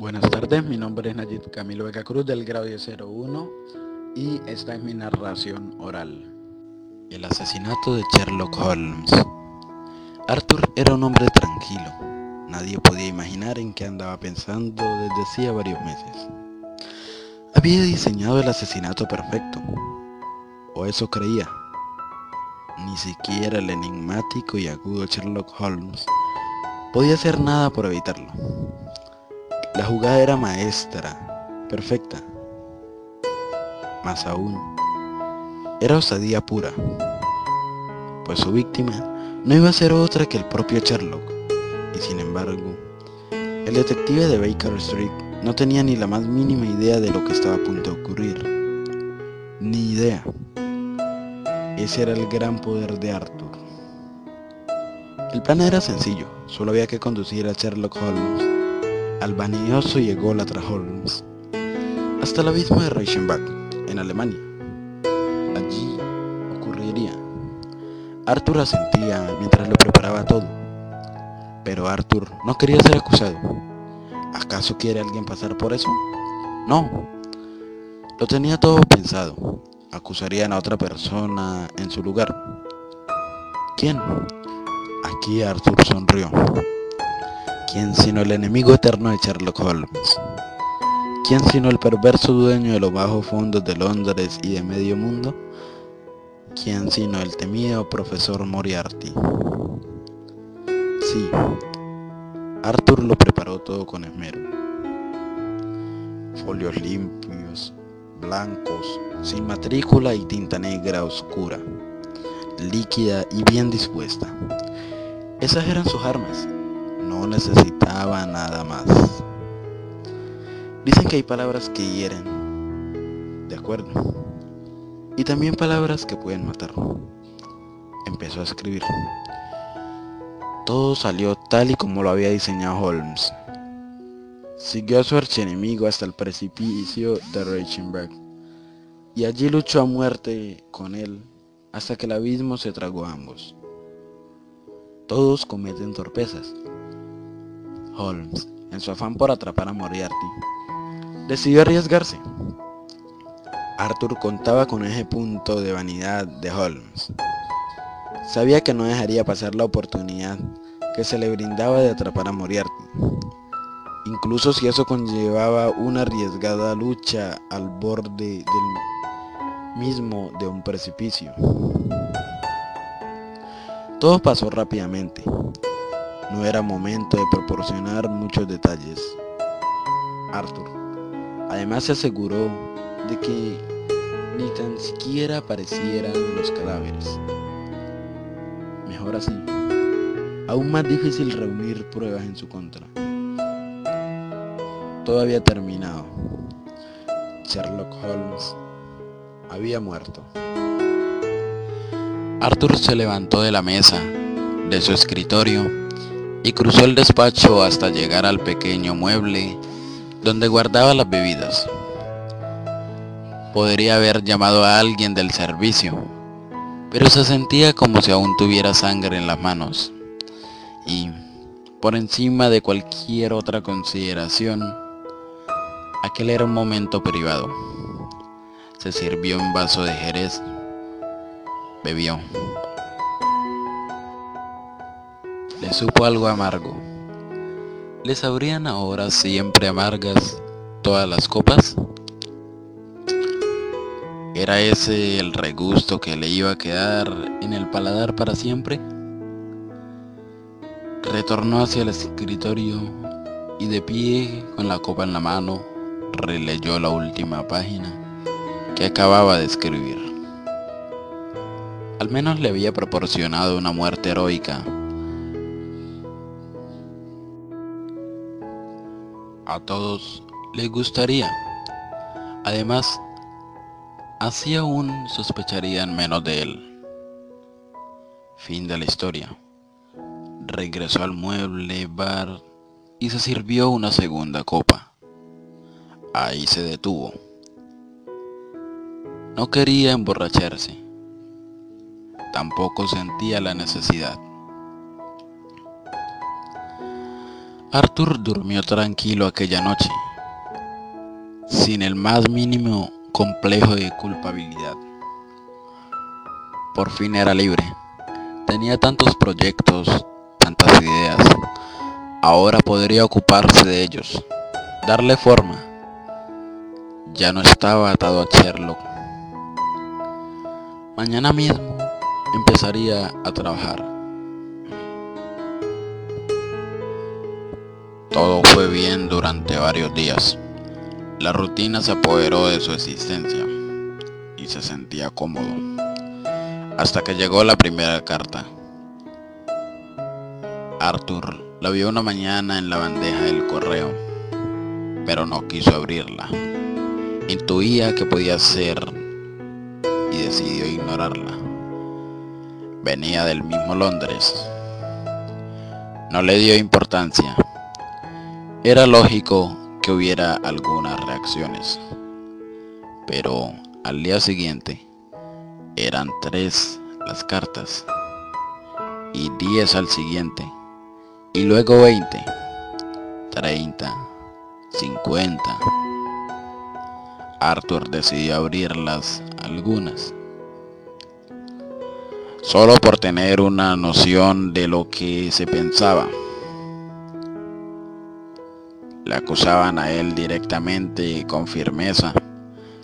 Buenas tardes, mi nombre es Nayib Camilo Vega Cruz del grado 01 y esta es mi narración oral. El asesinato de Sherlock Holmes. Arthur era un hombre tranquilo. Nadie podía imaginar en qué andaba pensando desde hacía varios meses. Había diseñado el asesinato perfecto, o eso creía. Ni siquiera el enigmático y agudo Sherlock Holmes podía hacer nada por evitarlo. La jugada era maestra, perfecta. Más aún, era osadía pura, pues su víctima no iba a ser otra que el propio Sherlock. Y sin embargo, el detective de Baker Street no tenía ni la más mínima idea de lo que estaba a punto de ocurrir. Ni idea. Ese era el gran poder de Arthur. El plan era sencillo, solo había que conducir a Sherlock Holmes al vanioso y ególatra Holmes hasta el abismo de Reichenbach, en Alemania. Allí ocurriría. Arthur asentía mientras lo preparaba todo. Pero Arthur no quería ser acusado. ¿Acaso quiere alguien pasar por eso? No. Lo tenía todo pensado. Acusarían a otra persona en su lugar. ¿Quién? Aquí Arthur sonrió. ¿Quién sino el enemigo eterno de Sherlock Holmes? ¿Quién sino el perverso dueño de los bajos fondos de Londres y de medio mundo? ¿Quién sino el temido profesor Moriarty? Sí, Arthur lo preparó todo con esmero. Folios limpios, blancos, sin matrícula y tinta negra oscura, líquida y bien dispuesta. Esas eran sus armas, no necesitaba nada más. Dicen que hay palabras que hieren, de acuerdo, y también palabras que pueden matar. Empezó a escribir. Todo salió tal y como lo había diseñado Holmes. Siguió a su archienemigo hasta el precipicio de Reichenbach y allí luchó a muerte con él hasta que el abismo se tragó a ambos. Todos cometen torpezas, Holmes, en su afán por atrapar a Moriarty, decidió arriesgarse. Arthur contaba con ese punto de vanidad de Holmes. Sabía que no dejaría pasar la oportunidad que se le brindaba de atrapar a Moriarty, incluso si eso conllevaba una arriesgada lucha al borde del mismo de un precipicio. Todo pasó rápidamente. No era momento de proporcionar muchos detalles. Arthur además se aseguró de que ni tan siquiera aparecieran los cadáveres. Mejor así. Aún más difícil reunir pruebas en su contra. Todo había terminado. Sherlock Holmes había muerto. Arthur se levantó de la mesa, de su escritorio, y cruzó el despacho hasta llegar al pequeño mueble donde guardaba las bebidas. Podría haber llamado a alguien del servicio, pero se sentía como si aún tuviera sangre en las manos. Y, por encima de cualquier otra consideración, aquel era un momento privado. Se sirvió un vaso de jerez, bebió. Le supo algo amargo. ¿Le sabrían ahora siempre amargas todas las copas? ¿Era ese el regusto que le iba a quedar en el paladar para siempre? Retornó hacia el escritorio y de pie, con la copa en la mano, releyó la última página que acababa de escribir. Al menos le había proporcionado una muerte heroica a todos les gustaría. Además, así aún sospecharían menos de él. Fin de la historia. Regresó al mueble bar y se sirvió una segunda copa. Ahí se detuvo. No quería emborracharse. Tampoco sentía la necesidad. Arthur durmió tranquilo aquella noche, sin el más mínimo complejo de culpabilidad. Por fin era libre. Tenía tantos proyectos, tantas ideas. Ahora podría ocuparse de ellos, darle forma. Ya no estaba atado a Sherlock. Mañana mismo empezaría a trabajar. Todo fue bien durante varios días. La rutina se apoderó de su existencia y se sentía cómodo. Hasta que llegó la primera carta. Arthur la vio una mañana en la bandeja del correo, pero no quiso abrirla. Intuía que podía ser y decidió ignorarla. Venía del mismo Londres. No le dio importancia era lógico que hubiera algunas reacciones, pero al día siguiente eran tres las cartas y diez al siguiente y luego veinte, treinta, cincuenta. Arthur decidió abrirlas algunas, solo por tener una noción de lo que se pensaba. Le acusaban a él directamente y con firmeza.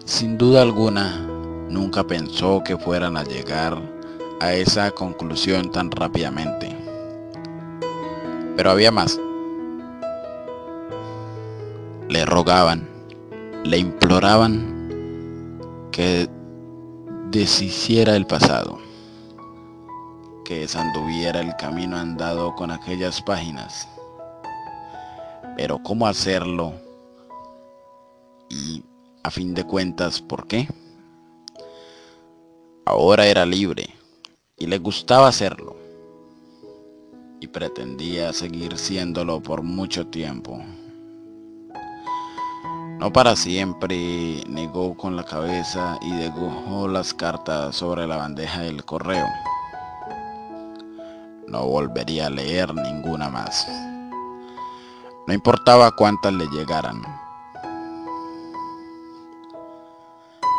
Sin duda alguna, nunca pensó que fueran a llegar a esa conclusión tan rápidamente. Pero había más. Le rogaban, le imploraban que deshiciera el pasado, que desanduviera el camino andado con aquellas páginas pero ¿cómo hacerlo? Y a fin de cuentas, ¿por qué? Ahora era libre y le gustaba hacerlo. Y pretendía seguir siéndolo por mucho tiempo. No para siempre, negó con la cabeza y degujó las cartas sobre la bandeja del correo. No volvería a leer ninguna más. No importaba cuántas le llegaran.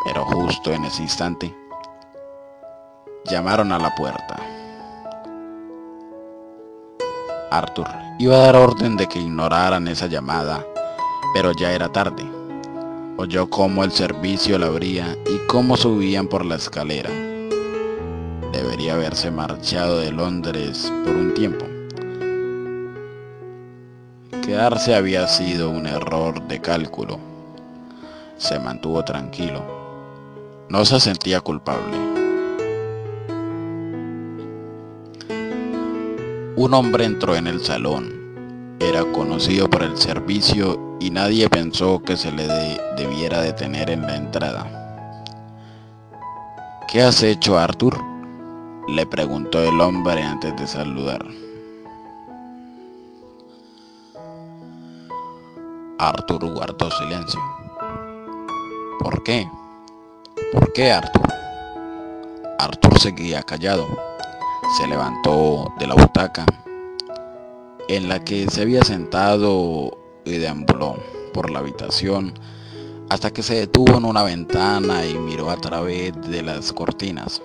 Pero justo en ese instante, llamaron a la puerta. Arthur iba a dar orden de que ignoraran esa llamada, pero ya era tarde. Oyó cómo el servicio la abría y cómo subían por la escalera. Debería haberse marchado de Londres por un tiempo. Quedarse había sido un error de cálculo. Se mantuvo tranquilo. No se sentía culpable. Un hombre entró en el salón. Era conocido por el servicio y nadie pensó que se le debiera detener en la entrada. ¿Qué has hecho, Arthur? Le preguntó el hombre antes de saludar. Arthur guardó silencio. ¿Por qué? ¿Por qué Arthur? Arthur seguía callado. Se levantó de la butaca en la que se había sentado y deambuló por la habitación hasta que se detuvo en una ventana y miró a través de las cortinas.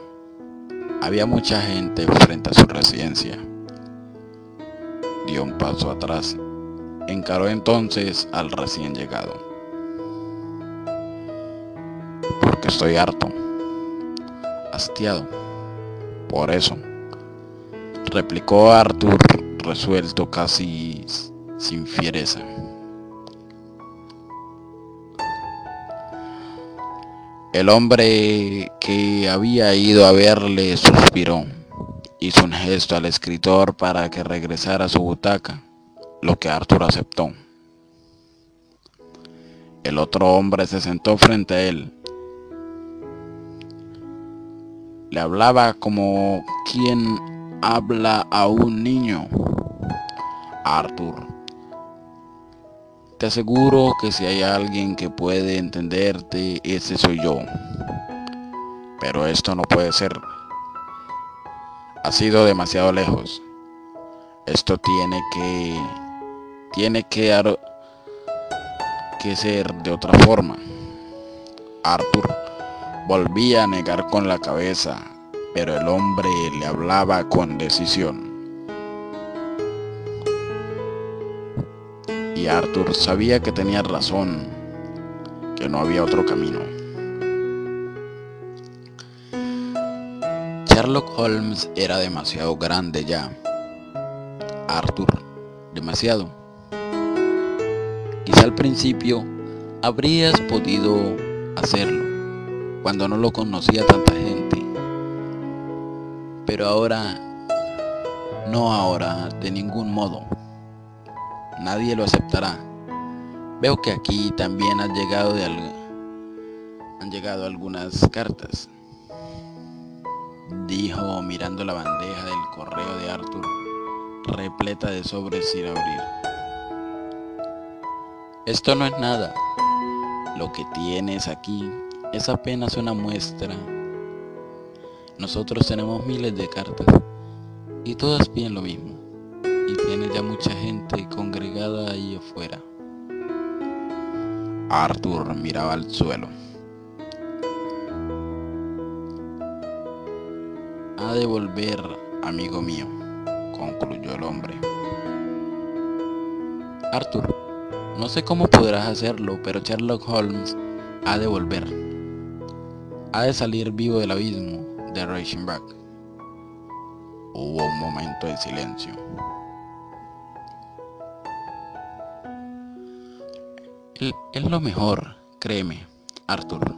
Había mucha gente frente a su residencia. Dio un paso atrás encaró entonces al recién llegado. Porque estoy harto, hastiado. Por eso, replicó Arthur resuelto casi sin fiereza. El hombre que había ido a verle suspiró, hizo un gesto al escritor para que regresara a su butaca lo que Arthur aceptó. El otro hombre se sentó frente a él. Le hablaba como quien habla a un niño. Arthur, te aseguro que si hay alguien que puede entenderte, ese soy yo. Pero esto no puede ser. Ha sido demasiado lejos. Esto tiene que tiene que, que ser de otra forma. Arthur volvía a negar con la cabeza, pero el hombre le hablaba con decisión. Y Arthur sabía que tenía razón, que no había otro camino. Sherlock Holmes era demasiado grande ya. Arthur, demasiado. Quizá al principio habrías podido hacerlo, cuando no lo conocía tanta gente. Pero ahora, no ahora, de ningún modo. Nadie lo aceptará. Veo que aquí también han llegado de han llegado algunas cartas dijo mirando la bandeja del correo de Arthur, repleta de sobres sin abrir. Esto no es nada. Lo que tienes aquí es apenas una muestra. Nosotros tenemos miles de cartas y todas piden lo mismo. Y tiene ya mucha gente congregada ahí afuera. Arthur miraba al suelo. Ha de volver, amigo mío, concluyó el hombre. Arthur, no sé cómo podrás hacerlo, pero Sherlock Holmes ha de volver. Ha de salir vivo del abismo de Reichenbach. Hubo un momento de silencio. es lo mejor, créeme, Arthur.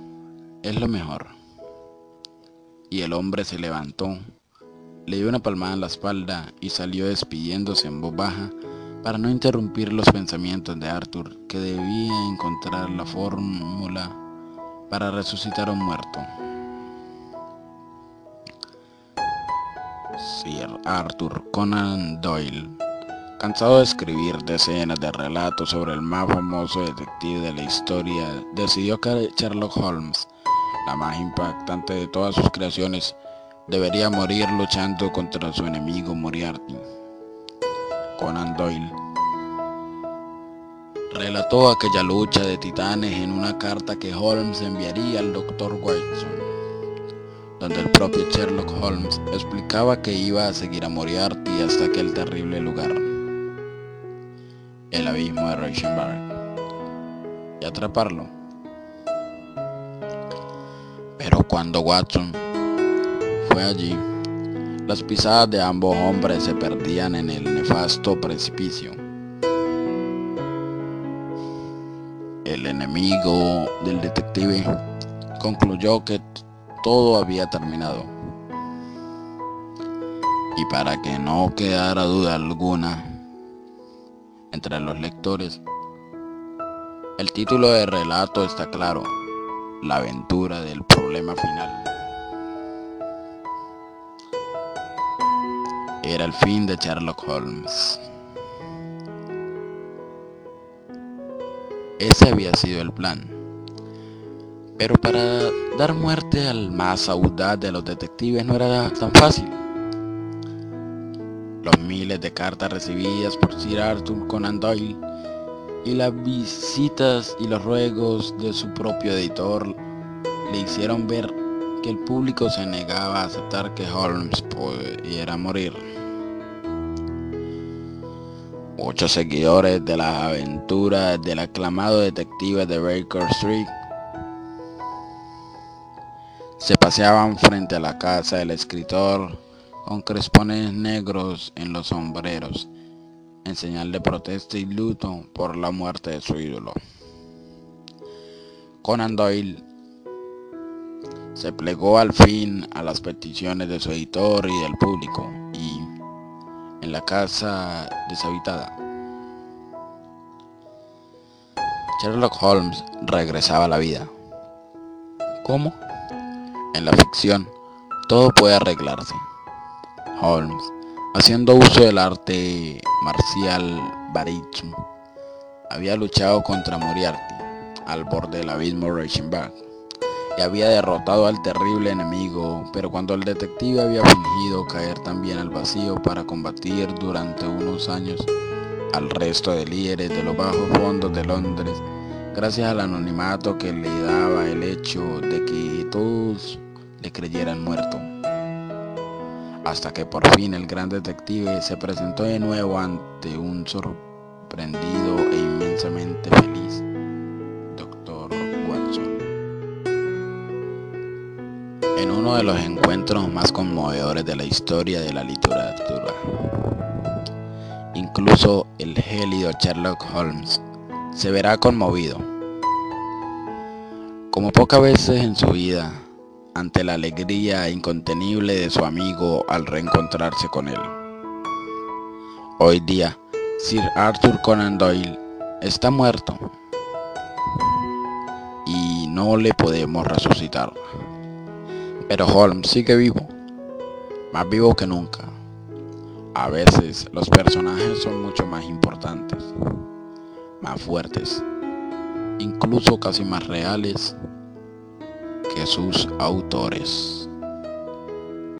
Es lo mejor y el hombre se levantó, le dio una palmada en la espalda y salió despidiéndose en voz baja para no interrumpir los pensamientos de Arthur, que debía encontrar la fórmula para resucitar a un muerto. Sir Arthur Conan Doyle, cansado de escribir decenas de relatos sobre el más famoso detective de la historia, decidió que Sherlock Holmes la más impactante de todas sus creaciones, debería morir luchando contra su enemigo Moriarty. Conan Doyle relató aquella lucha de titanes en una carta que Holmes enviaría al Dr. Watson, donde el propio Sherlock Holmes explicaba que iba a seguir a Moriarty hasta aquel terrible lugar, el abismo de Reichenbach, y atraparlo. Pero cuando Watson fue allí, las pisadas de ambos hombres se perdían en el nefasto precipicio. El enemigo del detective concluyó que todo había terminado. Y para que no quedara duda alguna entre los lectores, el título del relato está claro la aventura del problema final. Era el fin de Sherlock Holmes. Ese había sido el plan. Pero para dar muerte al más audaz de los detectives no era tan fácil. Los miles de cartas recibidas por Sir Arthur Conan Doyle y las visitas y los ruegos de su propio editor le hicieron ver que el público se negaba a aceptar que Holmes pudiera morir. Muchos seguidores de las aventuras del aclamado detective de Baker Street se paseaban frente a la casa del escritor con crespones negros en los sombreros en señal de protesta y luto por la muerte de su ídolo. Conan Doyle se plegó al fin a las peticiones de su editor y del público y en la casa deshabitada. Sherlock Holmes regresaba a la vida. ¿Cómo? En la ficción todo puede arreglarse. Holmes Haciendo uso del arte marcial Baritsu, había luchado contra Moriarty al borde del abismo Reichenbach y había derrotado al terrible enemigo, pero cuando el detective había fingido caer también al vacío para combatir durante unos años al resto de líderes de los bajos fondos de Londres gracias al anonimato que le daba el hecho de que todos le creyeran muerto. Hasta que por fin el gran detective se presentó de nuevo ante un sorprendido e inmensamente feliz En uno de los encuentros más conmovedores de la historia de la literatura. Incluso el gélido Sherlock Holmes se verá conmovido, como pocas veces en su vida, ante la alegría incontenible de su amigo al reencontrarse con él. Hoy día, Sir Arthur Conan Doyle está muerto y no le podemos resucitar. Pero Holmes sigue vivo, más vivo que nunca. A veces los personajes son mucho más importantes, más fuertes, incluso casi más reales que sus autores.